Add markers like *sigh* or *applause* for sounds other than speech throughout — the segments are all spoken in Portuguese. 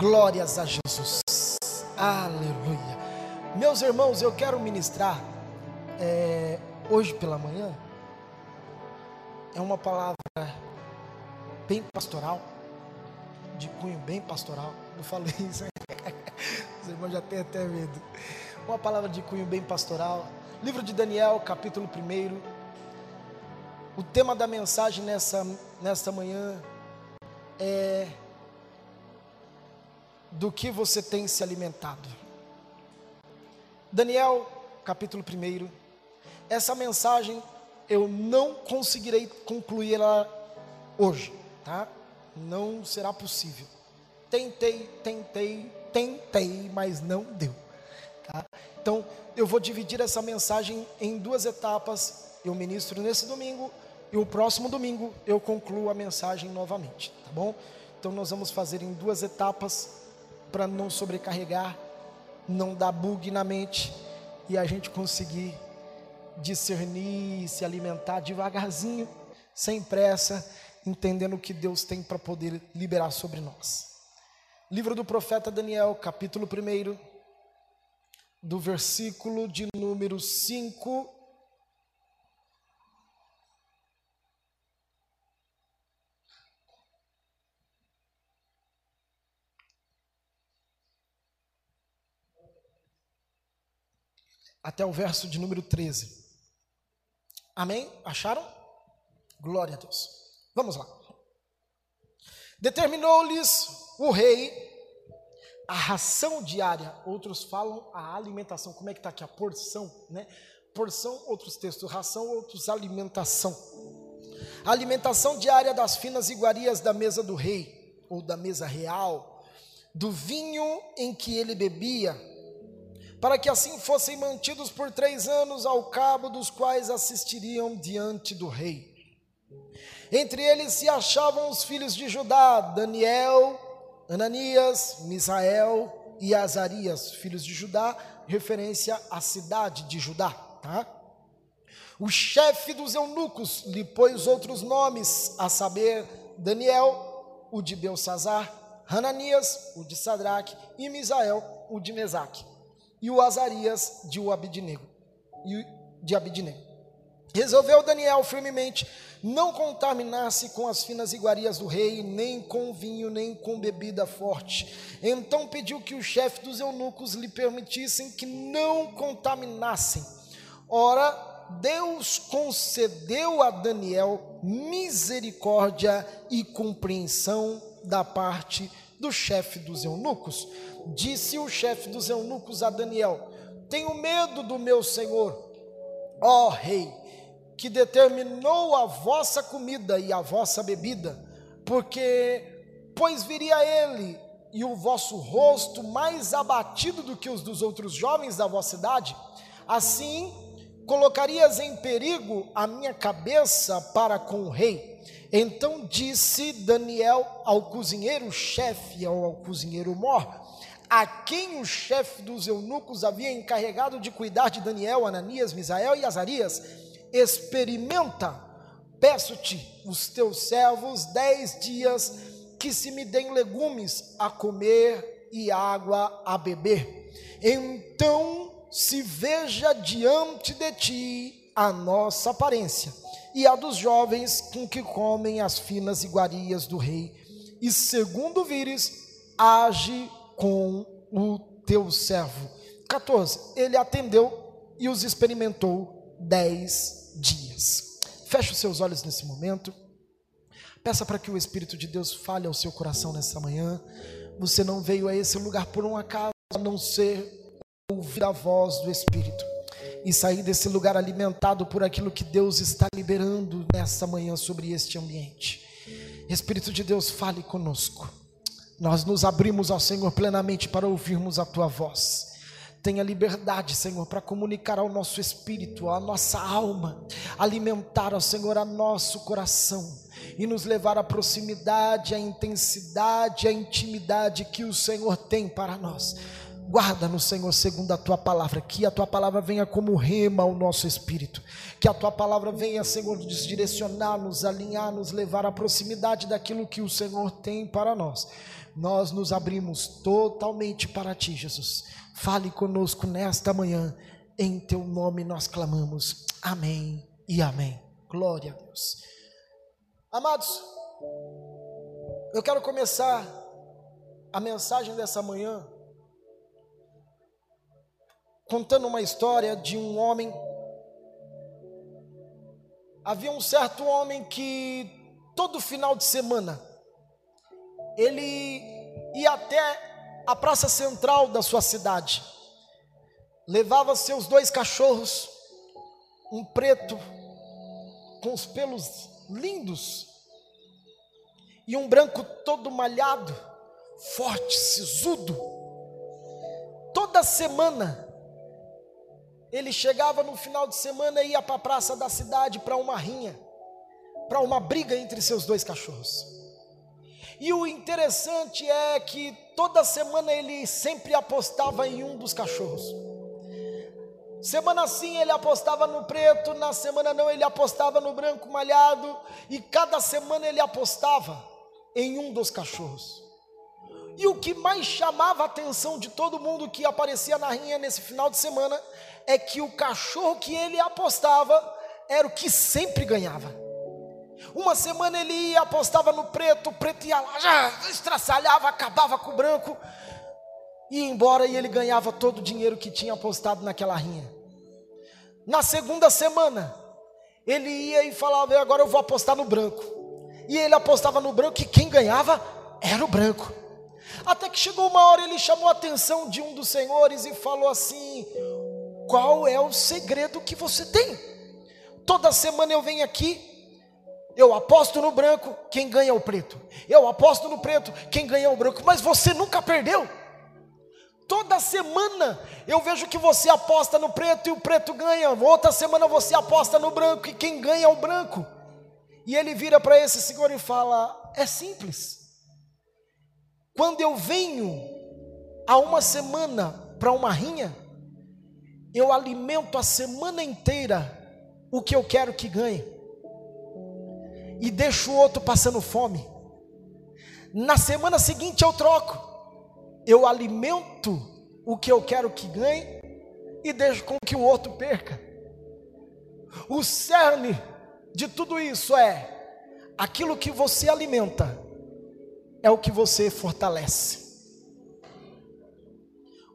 Glórias a Jesus. Aleluia. Meus irmãos, eu quero ministrar é, hoje pela manhã. É uma palavra bem pastoral, de cunho bem pastoral. Eu falei *laughs* isso, os irmãos já têm até medo. Uma palavra de cunho bem pastoral. Livro de Daniel, capítulo 1. O tema da mensagem nessa, nessa manhã é do que você tem se alimentado. Daniel, capítulo 1. Essa mensagem eu não conseguirei concluí-la hoje, tá? Não será possível. Tentei, tentei, tentei, mas não deu. Tá? Então, eu vou dividir essa mensagem em duas etapas. Eu ministro nesse domingo e o próximo domingo eu concluo a mensagem novamente, tá bom? Então, nós vamos fazer em duas etapas para não sobrecarregar, não dar bug na mente e a gente conseguir discernir, se alimentar devagarzinho, sem pressa, entendendo o que Deus tem para poder liberar sobre nós. Livro do profeta Daniel, capítulo 1, do versículo de número 5 até o verso de número 13. Amém? Acharam? Glória a Deus. Vamos lá. Determinou-lhes o rei a ração diária, outros falam a alimentação. Como é que está aqui? A porção, né? Porção, outros textos, ração, outros alimentação. A alimentação diária das finas iguarias da mesa do rei, ou da mesa real, do vinho em que ele bebia, para que assim fossem mantidos por três anos, ao cabo dos quais assistiriam diante do rei. Entre eles se achavam os filhos de Judá, Daniel, Ananias, Misael e Azarias, filhos de Judá, referência à cidade de Judá, tá? O chefe dos eunucos lhe pôs outros nomes, a saber, Daniel, o de Belsazar, Hananias, o de Sadraque, e Misael, o de Mesaque e o Azarias de Abidnego, de Abidnego. Resolveu Daniel firmemente não contaminar-se com as finas iguarias do rei, nem com vinho, nem com bebida forte. Então pediu que o chefe dos eunucos lhe permitissem que não contaminassem. Ora, Deus concedeu a Daniel misericórdia e compreensão da parte do chefe dos eunucos. Disse o chefe dos eunucos a Daniel: Tenho medo do meu senhor, ó rei, que determinou a vossa comida e a vossa bebida, porque, pois viria ele e o vosso rosto mais abatido do que os dos outros jovens da vossa idade, assim colocarias em perigo a minha cabeça para com o rei. Então disse Daniel ao cozinheiro-chefe, ao, cozinheiro-mor, a quem o chefe dos eunucos havia encarregado de cuidar de Daniel, Ananias, Misael e Azarias, experimenta, peço-te, os teus servos, dez dias, que se me deem legumes a comer e água a beber. Então se veja diante de ti a nossa aparência e a dos jovens com que comem as finas iguarias do rei. E segundo vires, age com o teu servo. 14. Ele atendeu e os experimentou dez dias. Feche os seus olhos nesse momento. Peça para que o Espírito de Deus fale ao seu coração nessa manhã. Você não veio a esse lugar por um acaso, a não ser ouvir a voz do Espírito e sair desse lugar alimentado por aquilo que Deus está liberando nessa manhã sobre este ambiente. Espírito de Deus, fale conosco. Nós nos abrimos ao Senhor plenamente para ouvirmos a tua voz. Tenha liberdade, Senhor, para comunicar ao nosso espírito, à nossa alma, alimentar, ao Senhor, a nosso coração e nos levar à proximidade, à intensidade, à intimidade que o Senhor tem para nós Guarda-nos, Senhor, segundo a tua palavra, que a tua palavra venha como rema ao nosso espírito, que a tua palavra venha, Senhor, nos direcionar, nos alinhar, nos levar à proximidade daquilo que o Senhor tem para nós. Nós nos abrimos totalmente para ti, Jesus. Fale conosco nesta manhã, em teu nome nós clamamos. Amém e amém. Glória a Deus. Amados, eu quero começar a mensagem dessa manhã contando uma história de um homem. Havia um certo homem que todo final de semana ele ia até a praça central da sua cidade, levava seus dois cachorros, um preto com os pelos lindos e um branco todo malhado, forte, sisudo. Toda semana ele chegava no final de semana e ia para a praça da cidade para uma rinha, para uma briga entre seus dois cachorros. E o interessante é que toda semana ele sempre apostava em um dos cachorros. Semana sim ele apostava no preto, na semana não ele apostava no branco malhado, e cada semana ele apostava em um dos cachorros. E o que mais chamava a atenção de todo mundo que aparecia na rinha nesse final de semana é que o cachorro que ele apostava era o que sempre ganhava. Uma semana ele ia, apostava no preto, o preto ia lá, já estraçalhava, acabava com o branco, ia embora e ele ganhava todo o dinheiro que tinha apostado naquela rinha. Na segunda semana, ele ia e falava: agora eu vou apostar no branco. E ele apostava no branco e quem ganhava era o branco. Até que chegou uma hora, ele chamou a atenção de um dos senhores e falou assim: Qual é o segredo que você tem? Toda semana eu venho aqui, eu aposto no branco, quem ganha é o preto. Eu aposto no preto, quem ganha é o branco. Mas você nunca perdeu. Toda semana eu vejo que você aposta no preto e o preto ganha. Outra semana você aposta no branco e quem ganha é o branco. E ele vira para esse senhor e fala: É simples. Quando eu venho a uma semana para uma rinha, eu alimento a semana inteira o que eu quero que ganhe, e deixo o outro passando fome. Na semana seguinte eu troco, eu alimento o que eu quero que ganhe e deixo com que o outro perca. O cerne de tudo isso é aquilo que você alimenta é o que você fortalece.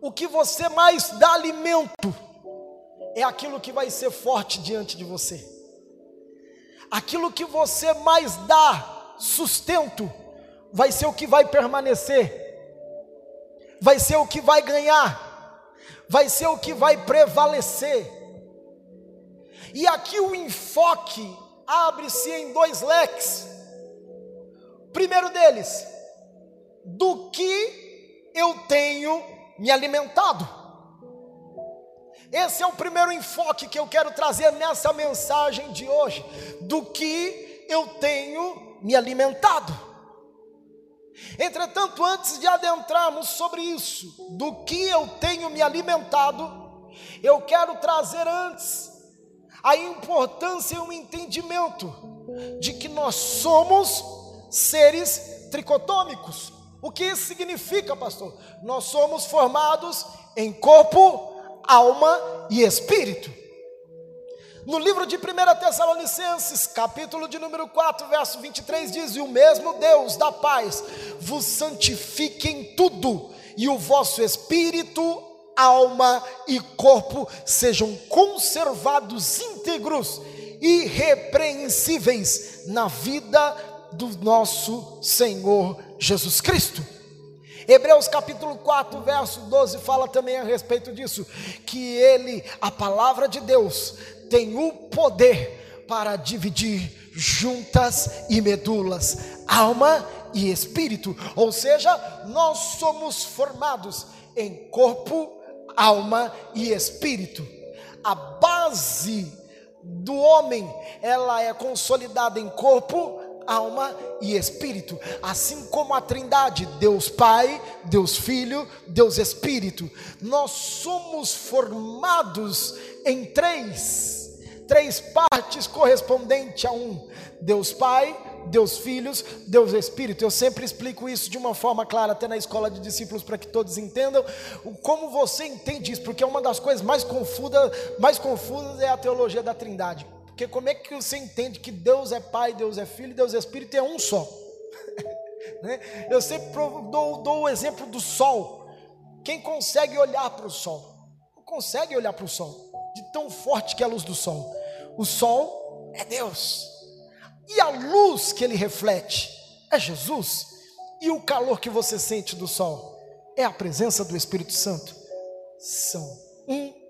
O que você mais dá alimento é aquilo que vai ser forte diante de você. Aquilo que você mais dá sustento vai ser o que vai permanecer. Vai ser o que vai ganhar. Vai ser o que vai prevalecer. E aqui o enfoque abre-se em dois leques. Primeiro deles, do que eu tenho me alimentado. Esse é o primeiro enfoque que eu quero trazer nessa mensagem de hoje, do que eu tenho me alimentado. Entretanto, antes de adentrarmos sobre isso, do que eu tenho me alimentado, eu quero trazer antes a importância e o entendimento de que nós somos seres tricotômicos. O que isso significa, pastor? Nós somos formados em corpo, alma e espírito. No livro de 1 Tessalonicenses, capítulo de número 4, verso 23, diz: E o mesmo Deus da paz vos santifique em tudo, e o vosso espírito, alma e corpo sejam conservados íntegros, irrepreensíveis na vida do nosso Senhor Jesus Cristo. Hebreus capítulo 4, verso 12 fala também a respeito disso, que ele, a palavra de Deus, tem o poder para dividir juntas e medulas, alma e espírito, ou seja, nós somos formados em corpo, alma e espírito. A base do homem, ela é consolidada em corpo, alma e espírito, assim como a Trindade, Deus Pai, Deus Filho, Deus Espírito. Nós somos formados em três, três partes correspondentes a um: Deus Pai, Deus Filhos, Deus Espírito. Eu sempre explico isso de uma forma clara, até na escola de discípulos, para que todos entendam como você entende isso, porque é uma das coisas mais confusas, mais confusas é a teologia da Trindade. Porque como é que você entende que Deus é Pai, Deus é Filho, Deus é Espírito é um só? *laughs* Né? Eu sempre dou, dou o exemplo do sol. Quem consegue olhar para o sol? Não consegue olhar para o sol, de tão forte que é a luz do sol. O sol é Deus. E a luz que ele reflete é Jesus. E o calor que você sente do sol é a presença do Espírito Santo. São um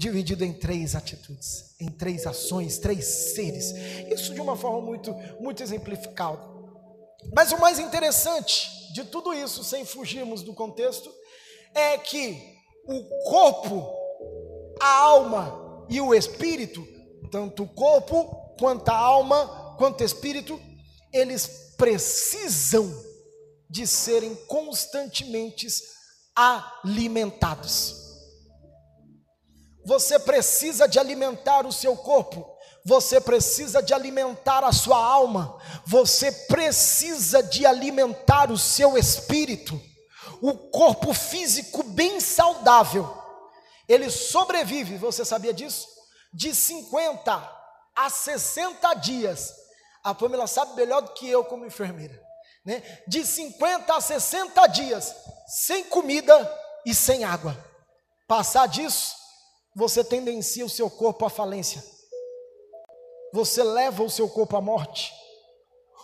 dividido em três atitudes, em três ações, três seres. Isso de uma forma muito, muito exemplificada. Mas o mais interessante de tudo isso, sem fugirmos do contexto, é que o corpo, a alma e o espírito, tanto o corpo quanto a alma quanto espírito, eles precisam de serem constantemente alimentados. Você precisa de alimentar o seu corpo, você precisa de alimentar a sua alma, você precisa de alimentar o seu espírito. O corpo físico bem saudável, ele sobrevive, você sabia disso? De 50 a 60 dias a Pamela sabe melhor do que eu como enfermeira. Né? De 50 a 60 dias, sem comida e sem água. Passar disso, você tendencia o seu corpo à falência. Você leva o seu corpo à morte.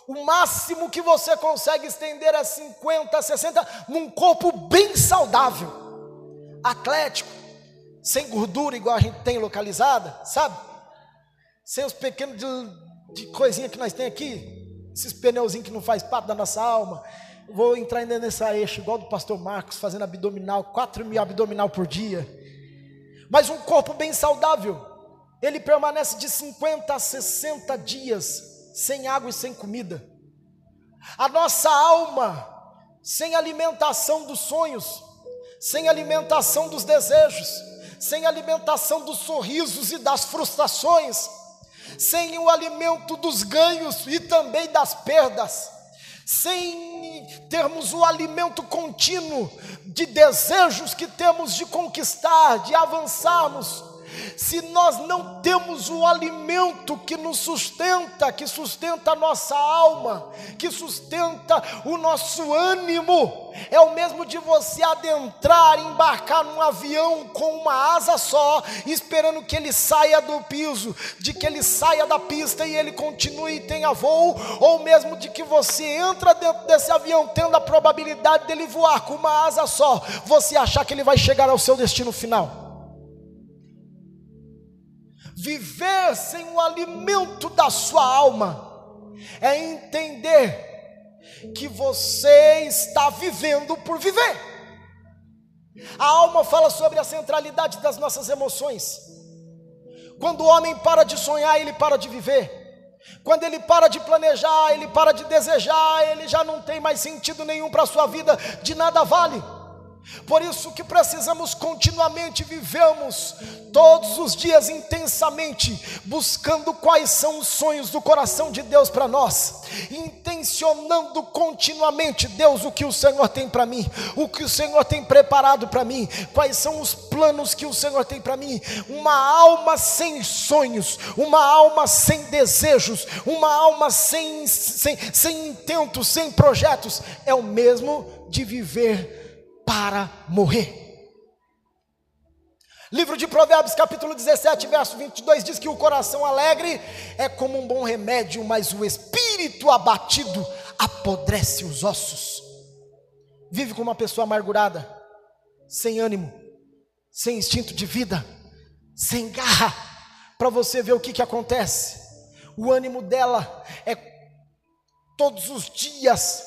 O máximo que você consegue estender é 50, 60, num corpo bem saudável, atlético, sem gordura, igual a gente tem localizada, sabe? Sem os pequenos de coisinha que nós temos aqui, esses pneuzinhos que não faz parte da nossa alma. Vou entrar ainda nessa eixo, igual do pastor Marcos, fazendo abdominal, 4 mil abdominal por dia. Mas um corpo bem saudável, ele permanece de 50 a 60 dias sem água e sem comida. A nossa alma, sem alimentação dos sonhos, sem alimentação dos desejos, sem alimentação dos sorrisos e das frustrações, sem o alimento dos ganhos e também das perdas, sem termos o alimento contínuo de desejos que temos de conquistar, de avançarmos, se nós não temos o alimento que nos sustenta, que sustenta a nossa alma, que sustenta o nosso ânimo, é o mesmo de você adentrar, embarcar num avião com uma asa só, esperando que ele saia do piso, de que ele saia da pista e ele continue e tenha voo, ou mesmo de que você entra dentro desse avião tendo a probabilidade dele voar com uma asa só, você achar que ele vai chegar ao seu destino final. Viver sem o alimento da sua alma é entender que você está vivendo por viver. A alma fala sobre a centralidade das nossas emoções. Quando o homem para de sonhar, ele para de viver. Quando ele para de planejar, ele para de desejar, ele já não tem mais sentido nenhum para a sua vida, de nada vale. Por isso que precisamos continuamente vivermos todos os dias intensamente, buscando quais são os sonhos do coração de Deus para nós, intencionando continuamente, Deus, o que o Senhor tem para mim, o que o Senhor tem preparado para mim, quais são os planos que o Senhor tem para mim. Uma alma sem sonhos, uma alma sem desejos, uma alma sem, sem, sem intentos, sem projetos, é o mesmo de viver para morrer. Livro de Provérbios, capítulo 17, verso 22 diz que o coração alegre é como um bom remédio, mas o espírito abatido apodrece os ossos. Vive como uma pessoa amargurada, sem ânimo, sem instinto de vida, sem garra, para você ver o que, que acontece. O ânimo dela é todos os dias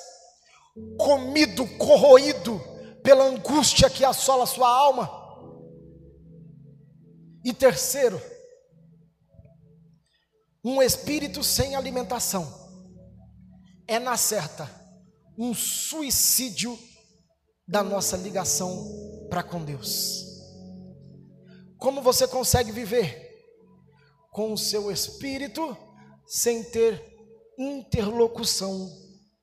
comido, corroído pela angústia que assola sua alma. E terceiro, um espírito sem alimentação é na certa um suicídio da nossa ligação para com Deus. Como você consegue viver com o seu espírito sem ter interlocução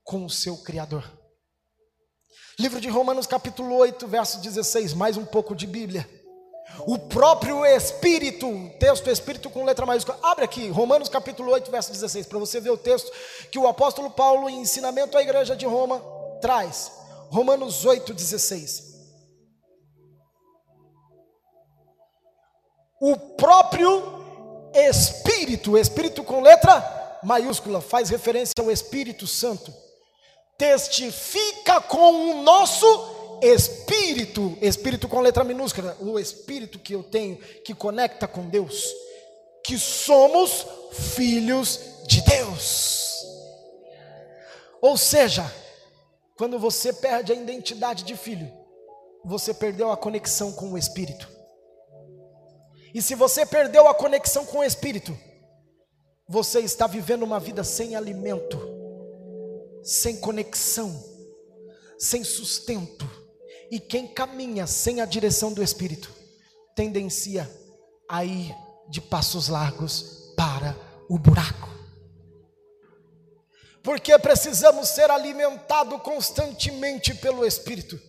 com o seu Criador? Livro de Romanos, capítulo 8, verso 16, mais um pouco de Bíblia. O próprio Espírito, texto Espírito com letra maiúscula. Abre aqui, Romanos capítulo 8, verso 16, para você ver o texto que o apóstolo Paulo, em ensinamento à igreja de Roma, traz. Romanos 8, 16. O próprio Espírito, Espírito com letra maiúscula, faz referência ao Espírito Santo testifica com o nosso espírito, espírito com letra minúscula, o espírito que eu tenho que conecta com Deus, que somos filhos de Deus. Ou seja, quando você perde a identidade de filho, você perdeu a conexão com o espírito. E se você perdeu a conexão com o espírito, você está vivendo uma vida sem alimento sem conexão, sem sustento, e quem caminha sem a direção do Espírito, tendencia a ir de passos largos para o buraco. Porque precisamos ser alimentados constantemente pelo Espírito.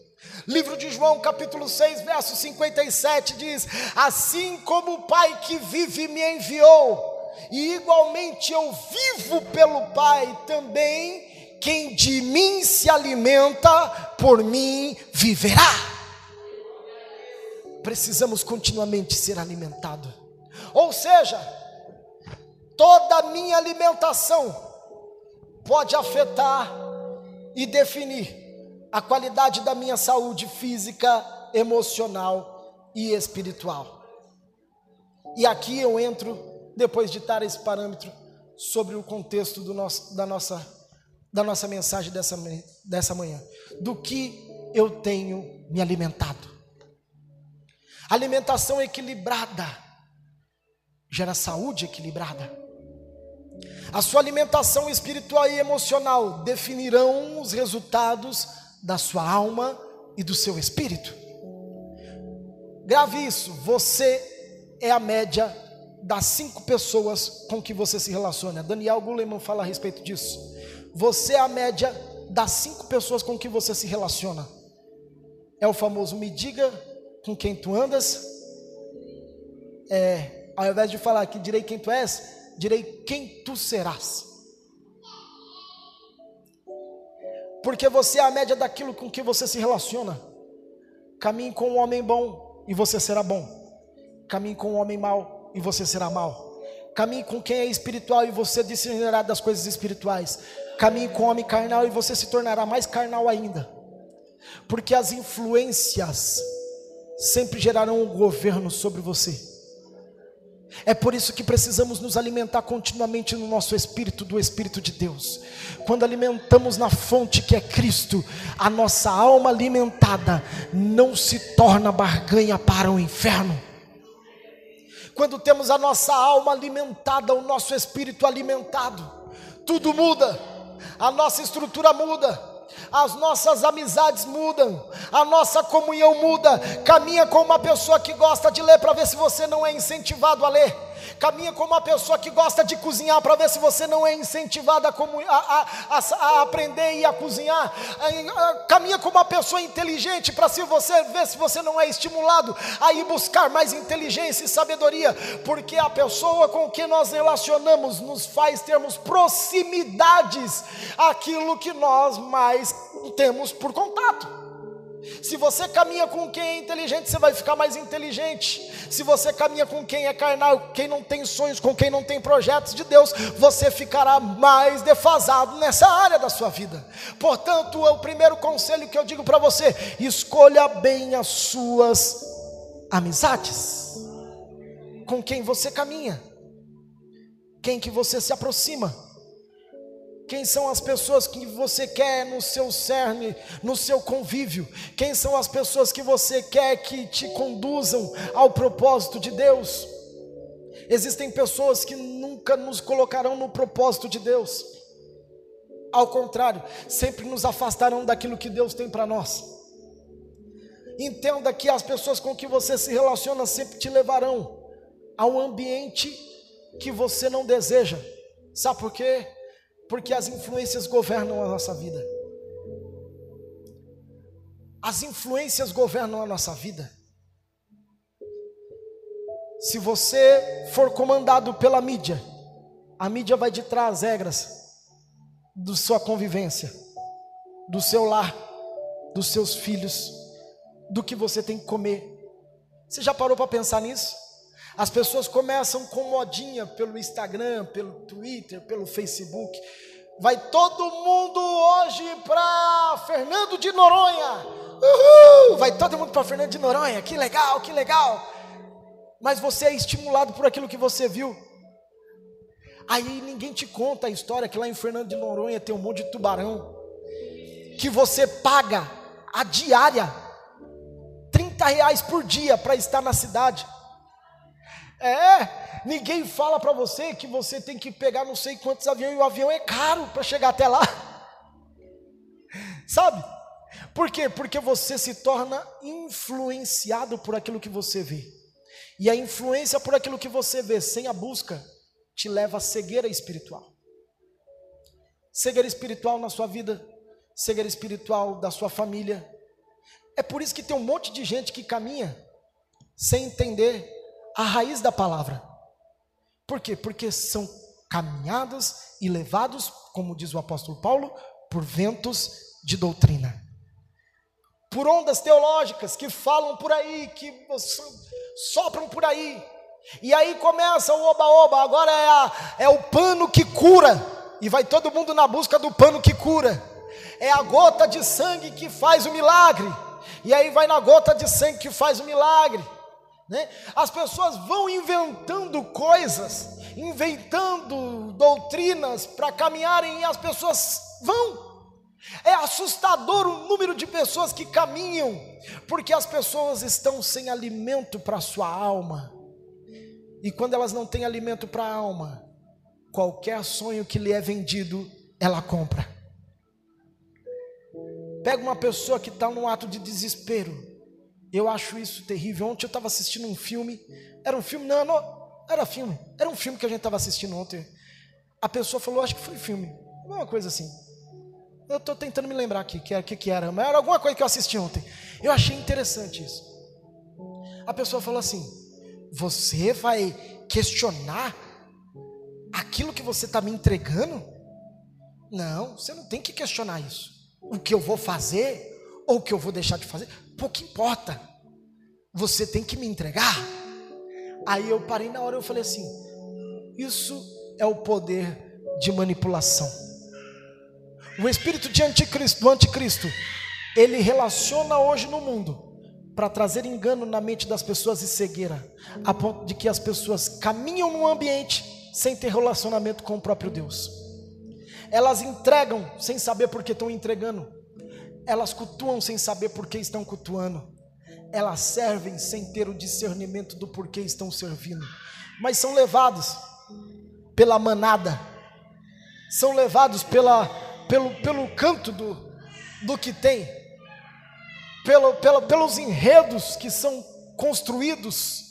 Livro de João, capítulo 6, verso 57 diz: Assim como o Pai que vive me enviou, e igualmente eu vivo pelo Pai, também quem de mim se alimenta, por mim viverá. Precisamos continuamente ser alimentados. Ou seja, toda minha alimentação pode afetar e definir a qualidade da minha saúde física, emocional e espiritual. E aqui eu entro, depois de dar esse parâmetro, sobre o contexto do nosso, da nossa da nossa mensagem dessa, dessa manhã. Do que eu tenho me alimentado. Alimentação equilibrada gera saúde equilibrada. A sua alimentação espiritual e emocional definirão os resultados da sua alma e do seu espírito. Grave isso, você é a média das cinco pessoas com que você se relaciona. Daniel Goleman fala a respeito disso. Você é a média das cinco pessoas com que você se relaciona. É o famoso me diga com quem tu andas. É, ao invés de falar que direi quem tu és, direi quem tu serás. Porque você é a média daquilo com que você se relaciona. Caminhe com um homem bom e você será bom. Caminhe com um homem mau e você será mau. Caminhe com quem é espiritual e você discernirá das coisas espirituais. Caminhe com o homem carnal e você se tornará mais carnal ainda. Porque as influências sempre gerarão um governo sobre você. É por isso que precisamos nos alimentar continuamente no nosso espírito, do Espírito de Deus. Quando alimentamos na fonte que é Cristo, a nossa alma alimentada não se torna barganha para o inferno quando temos a nossa alma alimentada, o nosso espírito alimentado, tudo muda, a nossa estrutura muda, as nossas amizades mudam, a nossa comunhão muda. Caminha com uma pessoa que gosta de ler para ver se você não é incentivado a ler. Caminha com uma pessoa que gosta de cozinhar para ver se você não é incentivado a, a, a, a aprender e a cozinhar. Caminha com uma pessoa inteligente para se você ver se você não é estimulado a ir buscar mais inteligência e sabedoria, porque a pessoa com quem nós relacionamos nos faz termos proximidades aquilo que nós mais temos por contato. Se você caminha com quem é inteligente, você vai ficar mais inteligente. Se você caminha com quem é carnal, quem não tem sonhos, com quem não tem projetos de Deus, você ficará mais defasado nessa área da sua vida. Portanto, o primeiro conselho que eu digo para você: escolha bem as suas amizades. Com quem você caminha, quem que você se aproxima. Quem são as pessoas que você quer no seu cerne, no seu convívio? Quem são as pessoas que você quer que te conduzam ao propósito de Deus? Existem pessoas que nunca nos colocarão no propósito de Deus. Ao contrário, sempre nos afastarão daquilo que Deus tem para nós. Entenda que as pessoas com que você se relaciona sempre te levarão a um ambiente que você não deseja. Sabe por quê? Porque as influências governam a nossa vida. As influências governam a nossa vida. Se você for comandado pela mídia, a mídia vai ditar as regras da sua convivência, do seu lar, dos seus filhos, do que você tem que comer. Você já parou para pensar nisso? As pessoas começam com modinha pelo Instagram, pelo Twitter, pelo Facebook. Vai todo mundo hoje para Fernando de Noronha. Uhul! Vai todo mundo para Fernando de Noronha. Que legal, que legal. Mas você é estimulado por aquilo que você viu. Aí ninguém te conta a história que lá em Fernando de Noronha tem um monte de tubarão. Que você paga a diária 30 reais por dia para estar na cidade. É, ninguém fala para você que você tem que pegar não sei quantos aviões e o avião é caro para chegar até lá. Sabe? Por quê? Porque você se torna influenciado por aquilo que você vê. E a influência por aquilo que você vê, sem a busca, te leva à cegueira espiritual. Cegueira espiritual na sua vida, cegueira espiritual da sua família. É por isso que tem um monte de gente que caminha sem entender a raiz da palavra. Por quê? Porque são caminhados e levados, como diz o apóstolo Paulo, por ventos de doutrina. Por ondas teológicas que falam por aí, que sopram por aí. E aí começa o oba-oba, agora é, a, é o pano que cura. E vai todo mundo na busca do pano que cura. É a gota de sangue que faz o milagre. E aí vai na gota de sangue que faz o milagre. Né? As pessoas vão inventando coisas, inventando doutrinas para caminharem e as pessoas vão. É assustador o número de pessoas que caminham, porque as pessoas estão sem alimento para a sua alma. E quando elas não têm alimento para a alma, qualquer sonho que lhe é vendido, ela compra. Pega uma pessoa que está num ato de desespero, eu acho isso terrível. Ontem eu estava assistindo um filme. Era um filme? Não, não, era filme. Era um filme que a gente estava assistindo ontem. A pessoa falou, acho que foi filme. Alguma coisa assim. Eu estou tentando me lembrar aqui que, que, que era, mas era alguma coisa que eu assisti ontem. Eu achei interessante isso. A pessoa falou assim: Você vai questionar aquilo que você está me entregando? Não, você não tem que questionar isso. O que eu vou fazer ou o que eu vou deixar de fazer, pouco importa. Você tem que me entregar. Aí eu parei na hora e eu falei assim: isso é o poder de manipulação. O espírito de anticristo, do anticristo, ele relaciona hoje no mundo para trazer engano na mente das pessoas e cegueira, a ponto de que as pessoas caminham num ambiente sem ter relacionamento com o próprio Deus. Elas entregam sem saber por que estão entregando. Elas cultuam sem saber por que estão cultuando. Elas servem sem ter o discernimento do porquê estão servindo. Mas são levados pela manada. São levados pela, pelo, pelo canto do, do que tem. Pelo, pelo, pelos enredos que são construídos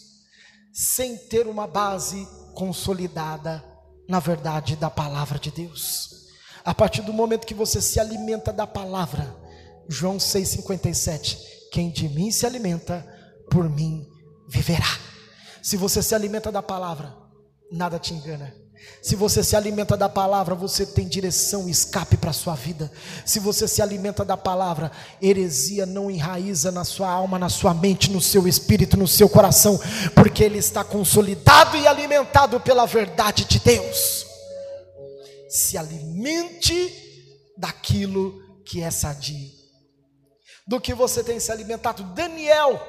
sem ter uma base consolidada na verdade da palavra de Deus. A partir do momento que você se alimenta da palavra, João 6,57: Quem de mim se alimenta, por mim viverá. Se você se alimenta da palavra, nada te engana. Se você se alimenta da palavra, você tem direção, escape para a sua vida. Se você se alimenta da palavra, heresia não enraiza na sua alma, na sua mente, no seu espírito, no seu coração, porque ele está consolidado e alimentado pela verdade de Deus. Se alimente daquilo que é sadio do que você tem se alimentado. Daniel,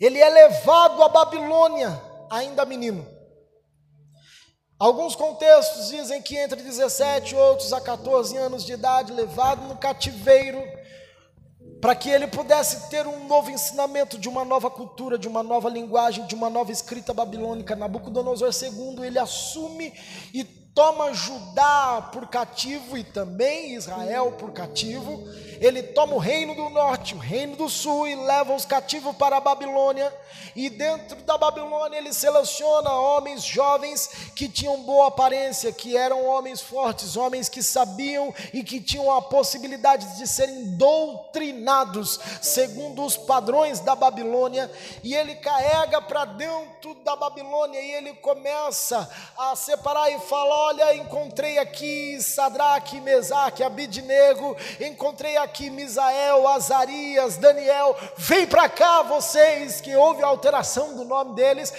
ele é levado à Babilônia, ainda menino. Alguns contextos dizem que entre 17 outros a 14 anos de idade, levado no cativeiro, para que ele pudesse ter um novo ensinamento de uma nova cultura, de uma nova linguagem, de uma nova escrita babilônica. Nabucodonosor II, ele assume e toma Judá por cativo e também Israel por cativo. Ele toma o reino do norte, o reino do sul e leva os cativos para a Babilônia. E dentro da Babilônia ele seleciona homens jovens que tinham boa aparência, que eram homens fortes, homens que sabiam e que tinham a possibilidade de serem doutrinados segundo os padrões da Babilônia. E ele carrega para dentro da Babilônia e ele começa a separar e fala: Olha, encontrei aqui Sadraque, Mesaque, Abidnego, encontrei aqui Misael, Azarias, Daniel, vem para cá vocês, que houve alteração do nome deles,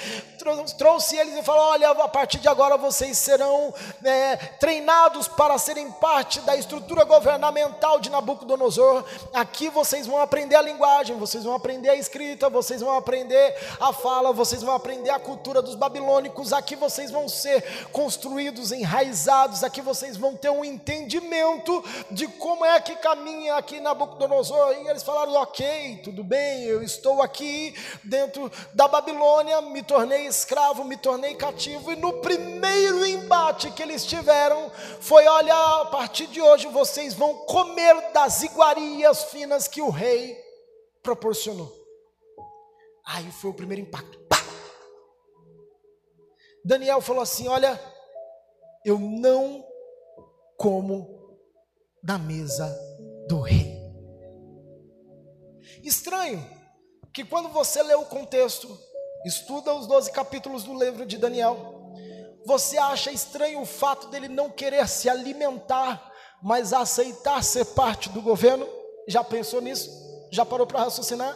trouxe eles e falou: Olha, a partir de agora vocês serão é, treinados para serem parte da estrutura governamental de Nabucodonosor. Aqui vocês vão aprender a linguagem, vocês vão aprender a escrita, vocês vão aprender a fala, vocês vão aprender a cultura dos babilônicos. Aqui vocês vão ser construídos, enraizados, aqui vocês vão ter um entendimento de como é que caminha aqui Nabucodonosor. E eles falaram: Ok, tudo bem, eu estou aqui dentro da Babilônia, me tornei escravo, me tornei cativo, e no primeiro embate que eles tiveram, foi: olha, a partir de hoje vocês vão comer das iguarias finas que o rei proporcionou. Aí foi o primeiro impacto. Daniel falou assim: olha, eu não como da mesa do rei. Estranho que quando você lê o contexto, estuda os 12 capítulos do livro de Daniel, você acha estranho o fato dele não querer se alimentar, mas aceitar ser parte do governo? Já pensou nisso? Já parou para raciocinar?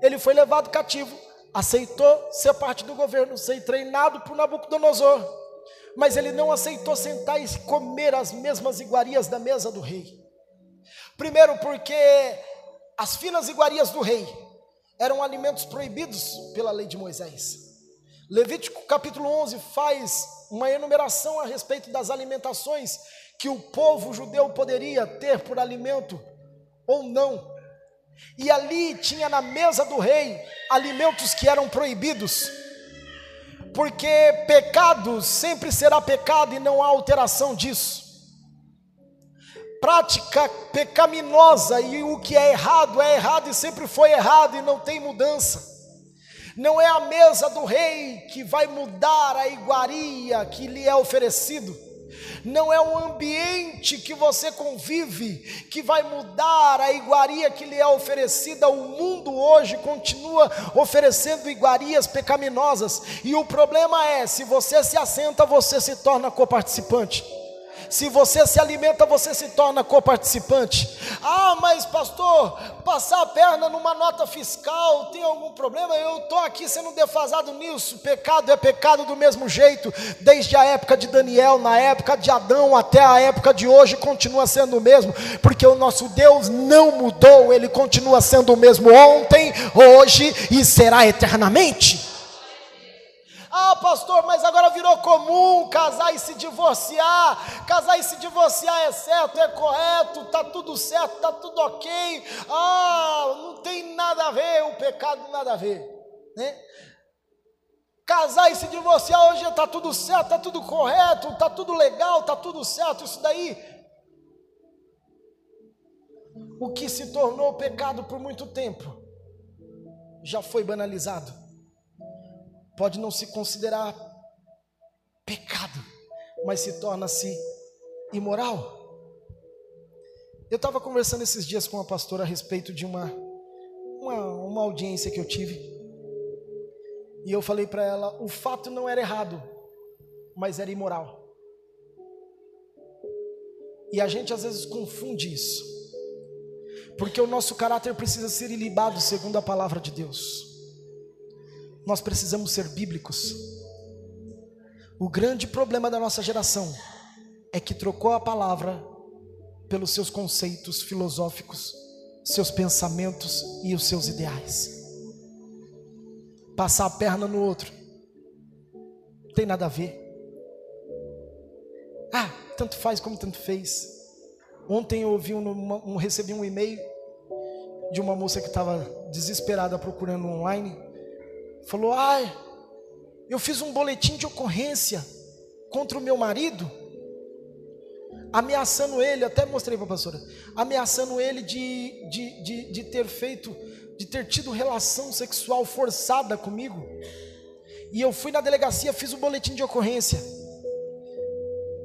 Ele foi levado cativo, aceitou ser parte do governo, ser treinado por Nabucodonosor, mas ele não aceitou sentar e comer as mesmas iguarias da mesa do rei. Primeiro, porque as finas iguarias do rei eram alimentos proibidos pela lei de Moisés. Levítico capítulo 11 faz uma enumeração a respeito das alimentações que o povo judeu poderia ter por alimento ou não. E ali tinha na mesa do rei alimentos que eram proibidos, porque pecado sempre será pecado e não há alteração disso prática pecaminosa e o que é errado é errado e sempre foi errado e não tem mudança. Não é a mesa do rei que vai mudar a iguaria que lhe é oferecido. Não é o ambiente que você convive que vai mudar a iguaria que lhe é oferecida. O mundo hoje continua oferecendo iguarias pecaminosas. E o problema é: se você se assenta, você se torna coparticipante. Se você se alimenta, você se torna coparticipante. Ah, mas pastor, passar a perna numa nota fiscal tem algum problema? Eu estou aqui sendo defasado nisso. Pecado é pecado do mesmo jeito, desde a época de Daniel, na época de Adão até a época de hoje, continua sendo o mesmo, porque o nosso Deus não mudou, ele continua sendo o mesmo ontem, hoje e será eternamente. Ah, pastor, mas agora virou comum casar e se divorciar. Casar e se divorciar é certo, é correto, tá tudo certo, tá tudo ok. Ah, não tem nada a ver, o pecado nada a ver, né? Casar e se divorciar hoje está tudo certo, está tudo correto, está tudo legal, está tudo certo. Isso daí, o que se tornou pecado por muito tempo, já foi banalizado pode não se considerar pecado, mas se torna-se imoral. Eu estava conversando esses dias com uma pastora a respeito de uma, uma, uma audiência que eu tive. E eu falei para ela: o fato não era errado, mas era imoral. E a gente às vezes confunde isso, porque o nosso caráter precisa ser ilibado segundo a palavra de Deus nós precisamos ser bíblicos. O grande problema da nossa geração é que trocou a palavra pelos seus conceitos filosóficos, seus pensamentos e os seus ideais. Passar a perna no outro, tem nada a ver. Ah, tanto faz como tanto fez. Ontem eu ouvi um, um recebi um e-mail de uma moça que estava desesperada procurando online Falou: ai, eu fiz um boletim de ocorrência contra o meu marido ameaçando ele, até mostrei para a pastora, ameaçando ele de, de, de, de ter feito, de ter tido relação sexual forçada comigo. E eu fui na delegacia, fiz o um boletim de ocorrência.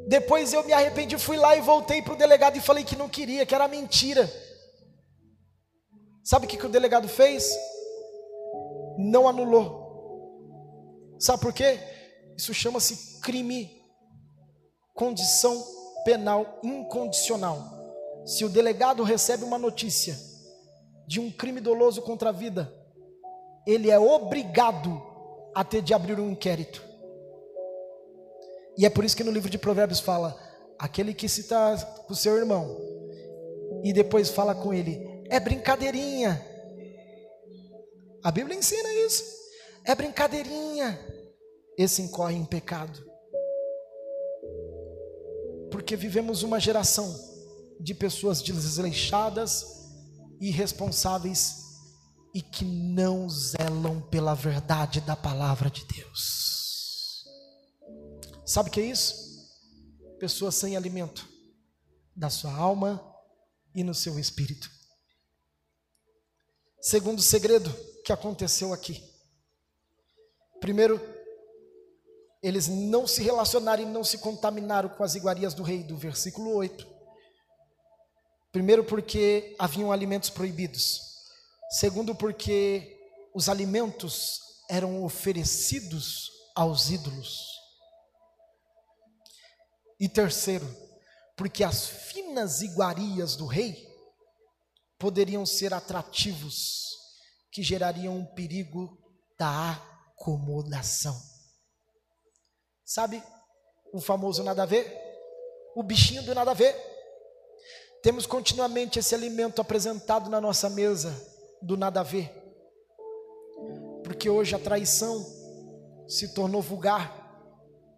Depois eu me arrependi, fui lá e voltei para o delegado e falei que não queria, que era mentira. Sabe o que, que o delegado fez? Não anulou. Sabe por quê? Isso chama-se crime, condição penal incondicional. Se o delegado recebe uma notícia de um crime doloso contra a vida, ele é obrigado a ter de abrir um inquérito. E é por isso que no livro de Provérbios fala: aquele que cita o seu irmão e depois fala com ele, é brincadeirinha. A Bíblia ensina isso. É brincadeirinha. Esse incorre em pecado porque vivemos uma geração de pessoas desleixadas, irresponsáveis e que não zelam pela verdade da palavra de Deus. Sabe o que é isso? Pessoas sem alimento da sua alma e no seu espírito. Segundo segredo que aconteceu aqui. Primeiro, eles não se relacionaram e não se contaminaram com as iguarias do rei, do versículo 8. Primeiro, porque haviam alimentos proibidos. Segundo, porque os alimentos eram oferecidos aos ídolos. E terceiro, porque as finas iguarias do rei poderiam ser atrativos, que gerariam um perigo da acomodação. Sabe o famoso nada a ver? O bichinho do nada a ver. Temos continuamente esse alimento apresentado na nossa mesa do nada a ver. Porque hoje a traição se tornou vulgar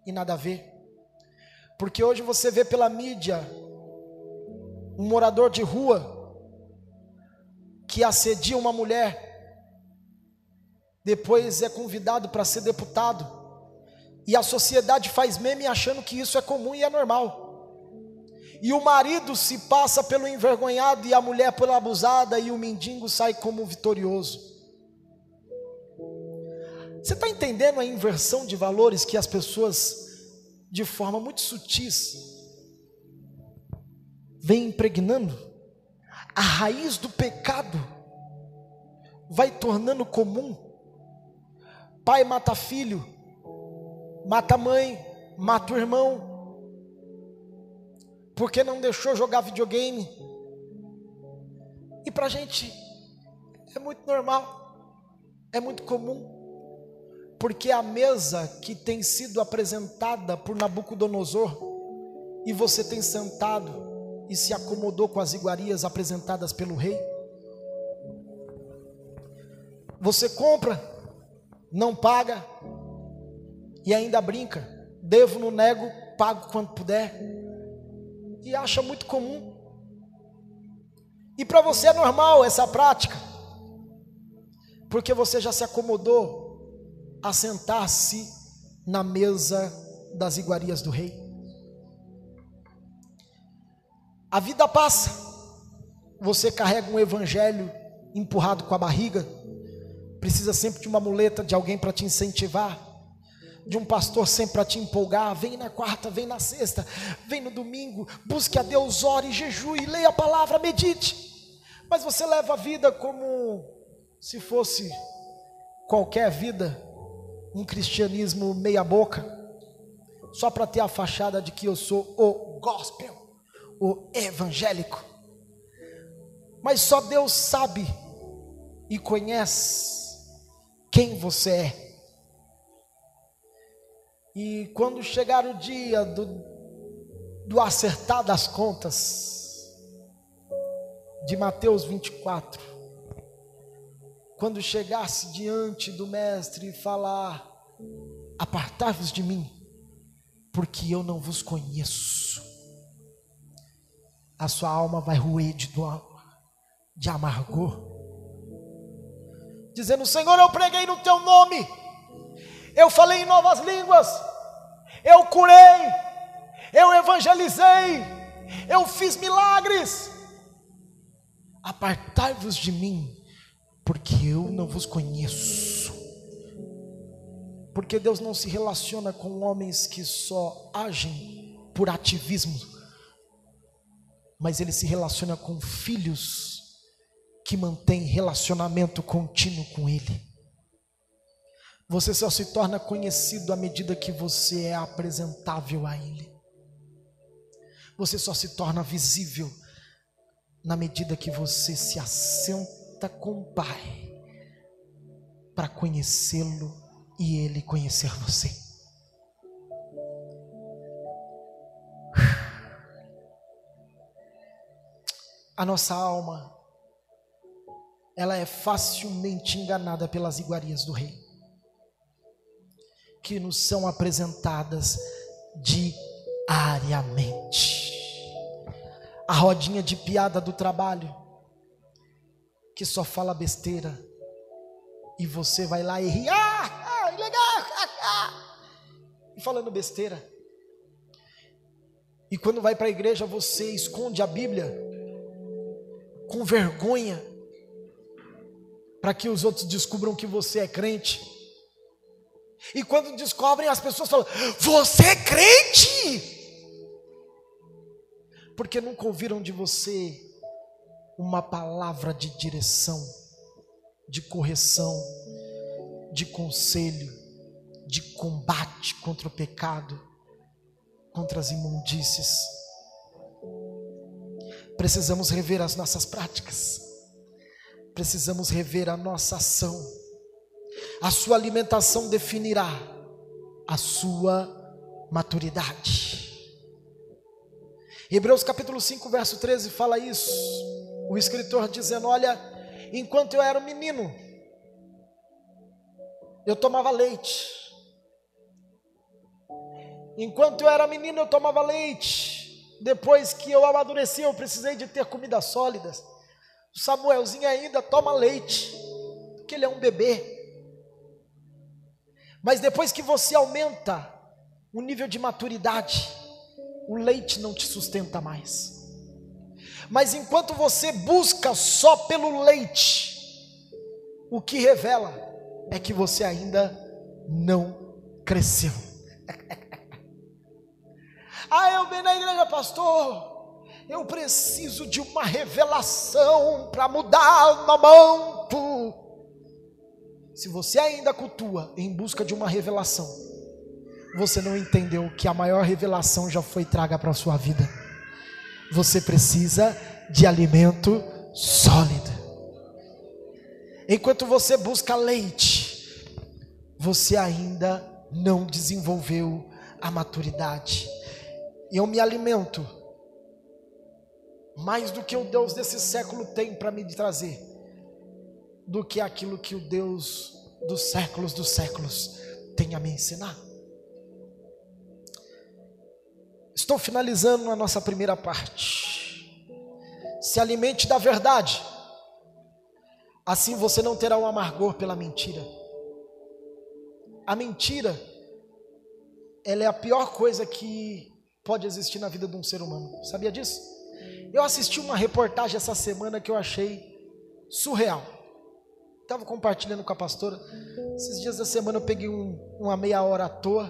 e nada a ver. Porque hoje você vê pela mídia um morador de rua que assedia uma mulher, depois é convidado para ser deputado e a sociedade faz meme achando que isso é comum e é normal. E o marido se passa pelo envergonhado e a mulher pela abusada e o mendigo sai como vitorioso. Você está entendendo a inversão de valores que as pessoas, de forma muito sutis, vêm impregnando? A raiz do pecado vai tornando comum. Pai mata filho, mata mãe, mata o irmão, porque não deixou jogar videogame. E para a gente é muito normal, é muito comum, porque a mesa que tem sido apresentada por Nabucodonosor, e você tem sentado e se acomodou com as iguarias apresentadas pelo rei, você compra, não paga, e ainda brinca: devo, não nego, pago quando puder, e acha muito comum. E para você é normal essa prática, porque você já se acomodou a sentar-se na mesa das iguarias do rei. A vida passa, você carrega um evangelho empurrado com a barriga, precisa sempre de uma muleta de alguém para te incentivar de um pastor sempre para te empolgar. Vem na quarta, vem na sexta, vem no domingo, busque a Deus, ore, jejue, leia a palavra, medite. Mas você leva a vida como se fosse qualquer vida, um cristianismo meia-boca, só para ter a fachada de que eu sou o gospel, o evangélico. Mas só Deus sabe e conhece quem você é. E quando chegar o dia do, do acertar das contas, de Mateus 24, quando chegasse diante do Mestre e falar: Apartai-vos de mim, porque eu não vos conheço, a sua alma vai ruir de, de amargor, dizendo: Senhor, eu preguei no teu nome eu falei em novas línguas, eu curei, eu evangelizei, eu fiz milagres. Apartai-vos de mim, porque eu não vos conheço. Porque Deus não se relaciona com homens que só agem por ativismo, mas Ele se relaciona com filhos que mantêm relacionamento contínuo com Ele. Você só se torna conhecido à medida que você é apresentável a Ele. Você só se torna visível na medida que você se assenta com o Pai para conhecê-lo e Ele conhecer você. A nossa alma, ela é facilmente enganada pelas iguarias do Rei, que nos são apresentadas diariamente. A rodinha de piada do trabalho, que só fala besteira, e você vai lá e ri, ah, legal, e falando besteira. E quando vai para a igreja, você esconde a Bíblia com vergonha, para que os outros descubram que você é crente. E quando descobrem, as pessoas falam: Você é crente? Porque nunca ouviram de você uma palavra de direção, de correção, de conselho, de combate contra o pecado, contra as imundícies. Precisamos rever as nossas práticas, precisamos rever a nossa ação. A sua alimentação definirá a sua maturidade. Hebreus capítulo 5, verso 13 fala isso. O escritor dizendo: Olha, enquanto eu era um menino, eu tomava leite. Enquanto eu era menino, eu tomava leite. Depois que eu amadureci, eu precisei de ter comidas sólidas. O Samuelzinho ainda toma leite, porque ele é um bebê. Mas depois que você aumenta o nível de maturidade, o leite não te sustenta mais. Mas enquanto você busca só pelo leite, o que revela é que você ainda não cresceu. *laughs* ah, eu venho na igreja, pastor. Eu preciso de uma revelação para mudar o momento. Se você ainda cultua em busca de uma revelação, você não entendeu que a maior revelação já foi traga para a sua vida. Você precisa de alimento sólido. Enquanto você busca leite, você ainda não desenvolveu a maturidade. Eu me alimento mais do que o Deus desse século tem para me trazer, do que aquilo que o Deus dos séculos dos séculos tem a me ensinar. Estou finalizando a nossa primeira parte. Se alimente da verdade Assim você não terá um amargor pela mentira. A mentira, ela é a pior coisa que pode existir na vida de um ser humano. Sabia disso? Eu assisti uma reportagem essa semana que eu achei surreal. Estava compartilhando com a pastora. Esses dias da semana eu peguei um, uma meia hora à toa.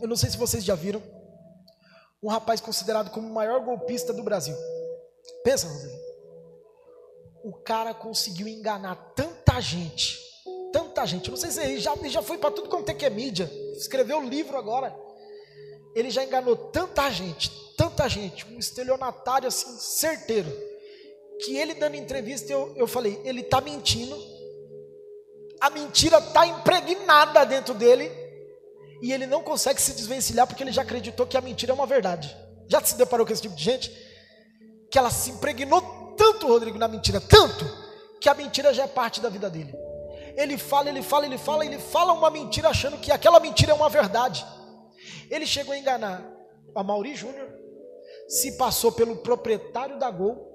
Eu não sei se vocês já viram. Um rapaz considerado como o maior golpista do Brasil. Pensa, Rodrigo o cara conseguiu enganar tanta gente, tanta gente. Não sei se ele já, ele já foi para tudo quanto é que é mídia, escreveu livro agora. Ele já enganou tanta gente, tanta gente, um estelionatário assim, certeiro, que ele dando entrevista, eu, eu falei, ele está mentindo, a mentira está impregnada dentro dele, e ele não consegue se desvencilhar porque ele já acreditou que a mentira é uma verdade. Já se deparou com esse tipo de gente? Que ela se impregnou tanto, Rodrigo, na mentira, tanto, que a mentira já é parte da vida dele. Ele fala, ele fala, ele fala, ele fala uma mentira achando que aquela mentira é uma verdade. Ele chegou a enganar a Mauri Júnior, se passou pelo proprietário da Gol,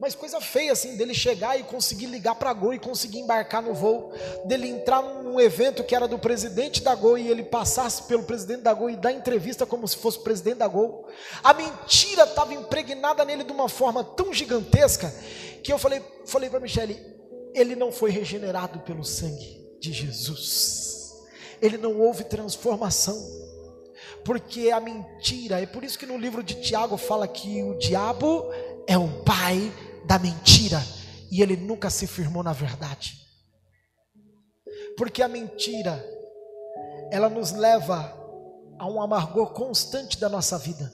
Mas coisa feia assim, dele chegar e conseguir ligar para a Gol e conseguir embarcar no voo, dele entrar num evento que era do presidente da Gol e ele passasse pelo presidente da Gol e dar entrevista como se fosse presidente da Gol. A mentira estava impregnada nele de uma forma tão gigantesca que eu falei, falei para Michele, ele não foi regenerado pelo sangue de Jesus. Ele não houve transformação. Porque a mentira, é por isso que no livro de Tiago fala que o diabo é o pai da mentira e ele nunca se firmou na verdade. Porque a mentira, ela nos leva a um amargor constante da nossa vida.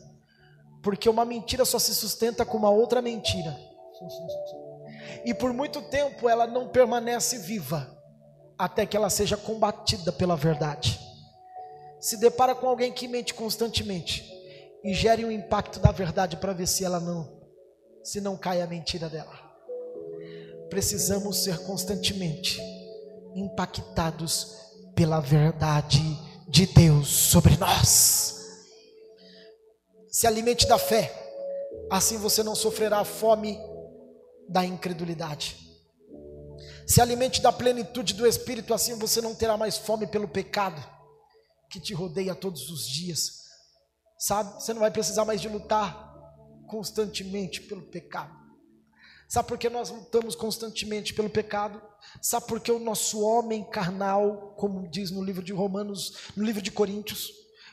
Porque uma mentira só se sustenta com uma outra mentira. E por muito tempo ela não permanece viva, até que ela seja combatida pela verdade. Se depara com alguém que mente constantemente e gere um impacto da verdade para ver se ela não se não cai a mentira dela. Precisamos ser constantemente impactados pela verdade de Deus sobre nós. Se alimente da fé, assim você não sofrerá a fome da incredulidade. Se alimente da plenitude do Espírito, assim você não terá mais fome pelo pecado que te rodeia todos os dias. Sabe? Você não vai precisar mais de lutar constantemente pelo pecado. Sabe por que nós lutamos constantemente pelo pecado? Sabe por que o nosso homem carnal, como diz no livro de Romanos, no livro de Coríntios,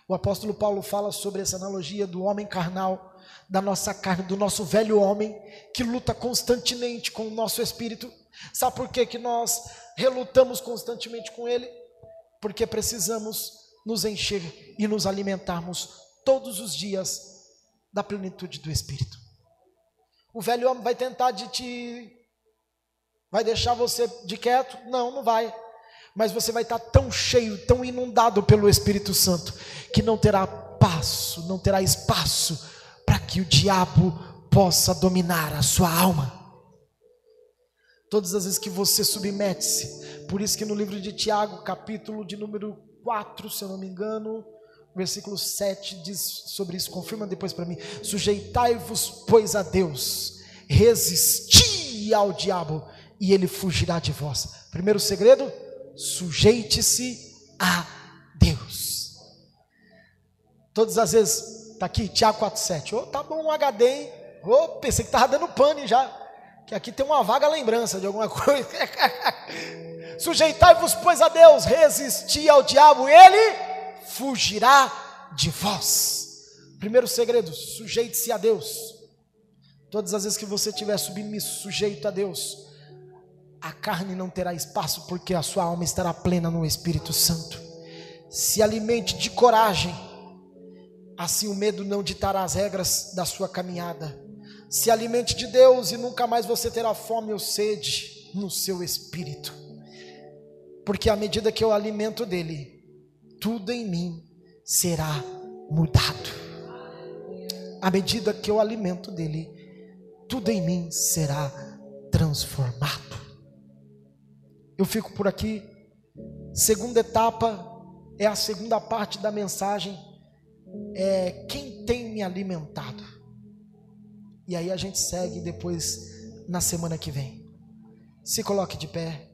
o apóstolo Paulo fala sobre essa analogia do homem carnal, da nossa carne, do nosso velho homem, que luta constantemente com o nosso espírito. Sabe por que, que nós relutamos constantemente com ele? Porque precisamos nos encher e nos alimentarmos todos os dias da plenitude do Espírito. O velho homem vai tentar de te. Vai deixar você de quieto? Não, não vai. Mas você vai estar tão cheio, tão inundado pelo Espírito Santo, que não terá passo, não terá espaço para que o diabo possa dominar a sua alma. Todas as vezes que você submete-se, por isso que no livro de Tiago, capítulo de número 4, se eu não me engano, versículo 7 diz sobre isso, confirma depois para mim: sujeitai-vos, pois, a Deus, resisti ao diabo, e ele fugirá de vós. Primeiro segredo: sujeite-se a Deus. Todas as vezes, está aqui, Tiago 4,7. Ô, oh, tá bom um HD, hein? Oh, pensei que estava dando pane já. Que aqui tem uma vaga lembrança de alguma coisa. *laughs* Sujeitai-vos, pois, a Deus, resisti ao diabo, ele fugirá de vós. Primeiro segredo: sujeite-se a Deus. Todas as vezes que você estiver submisso, sujeito a Deus, a carne não terá espaço, porque a sua alma estará plena no Espírito Santo. Se alimente de coragem, assim o medo não ditará as regras da sua caminhada. Se alimente de Deus e nunca mais você terá fome ou sede no seu espírito, porque à medida que eu alimento dele, tudo em mim será mudado. À medida que eu alimento dele, tudo em mim será transformado. Eu fico por aqui. Segunda etapa é a segunda parte da mensagem. É quem tem me alimentado. E aí a gente segue depois na semana que vem. Se coloque de pé.